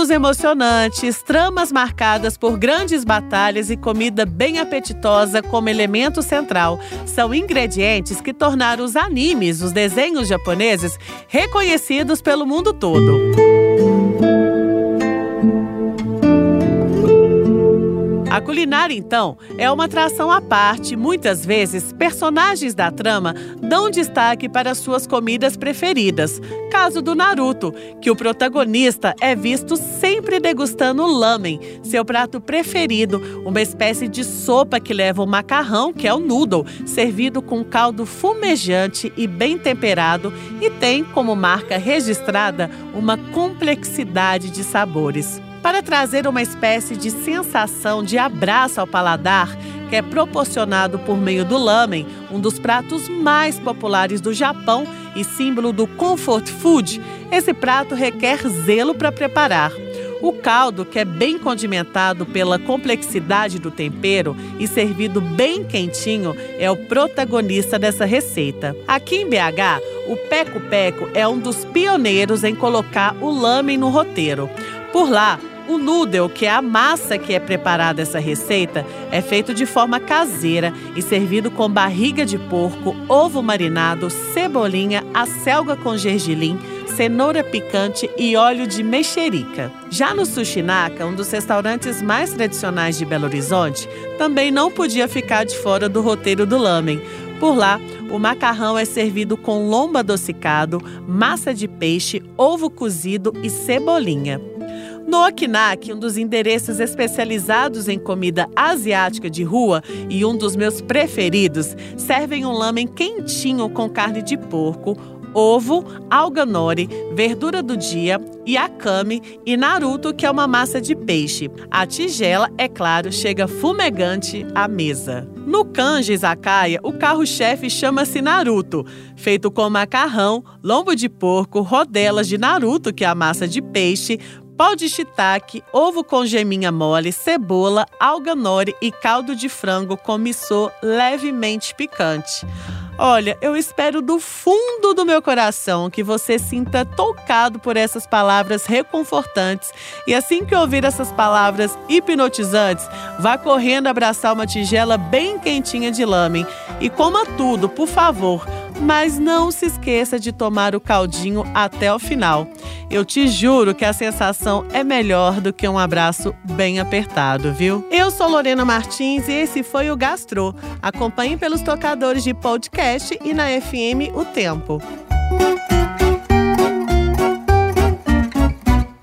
Enredos emocionantes, tramas marcadas por grandes batalhas e comida bem apetitosa como elemento central são ingredientes que tornaram os animes, os desenhos japoneses, reconhecidos pelo mundo todo. A culinária, então, é uma atração à parte. Muitas vezes, personagens da trama dão destaque para suas comidas preferidas. Caso do Naruto, que o protagonista é visto sempre degustando lamen, seu prato preferido, uma espécie de sopa que leva o macarrão, que é o noodle, servido com caldo fumejante e bem temperado e tem como marca registrada uma complexidade de sabores para trazer uma espécie de sensação de abraço ao paladar que é proporcionado por meio do lamen, um dos pratos mais populares do Japão e símbolo do comfort food. Esse prato requer zelo para preparar. O caldo, que é bem condimentado pela complexidade do tempero e servido bem quentinho, é o protagonista dessa receita. Aqui em BH, o Peco Peco é um dos pioneiros em colocar o lamen no roteiro. Por lá, o noodle, que é a massa que é preparada essa receita, é feito de forma caseira e servido com barriga de porco, ovo marinado, cebolinha, acelga com gergelim, cenoura picante e óleo de mexerica. Já no Sushinaka, um dos restaurantes mais tradicionais de Belo Horizonte, também não podia ficar de fora do roteiro do lamen. Por lá, o macarrão é servido com lombo adocicado, massa de peixe, ovo cozido e cebolinha. No Okinak, um dos endereços especializados em comida asiática de rua e um dos meus preferidos, servem um lamen quentinho com carne de porco, ovo, alga nori, verdura do dia, yakami e naruto, que é uma massa de peixe. A tigela, é claro, chega fumegante à mesa. No kanji izakaya, o carro-chefe chama-se Naruto, feito com macarrão, lombo de porco, rodelas de naruto, que é a massa de peixe, pau de shiitake, ovo com geminha mole, cebola, alga nori e caldo de frango com missô levemente picante. Olha, eu espero do fundo do meu coração que você sinta tocado por essas palavras reconfortantes. E assim que ouvir essas palavras hipnotizantes, vá correndo abraçar uma tigela bem quentinha de lamen e coma tudo, por favor mas não se esqueça de tomar o caldinho até o final. Eu te juro que a sensação é melhor do que um abraço bem apertado, viu? Eu sou Lorena Martins e esse foi o Gastro. Acompanhe pelos tocadores de podcast e na FM O Tempo.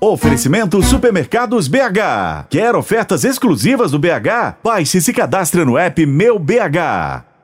Oferecimento Supermercados BH. Quer ofertas exclusivas do BH? Baixe e se cadastre no app Meu BH.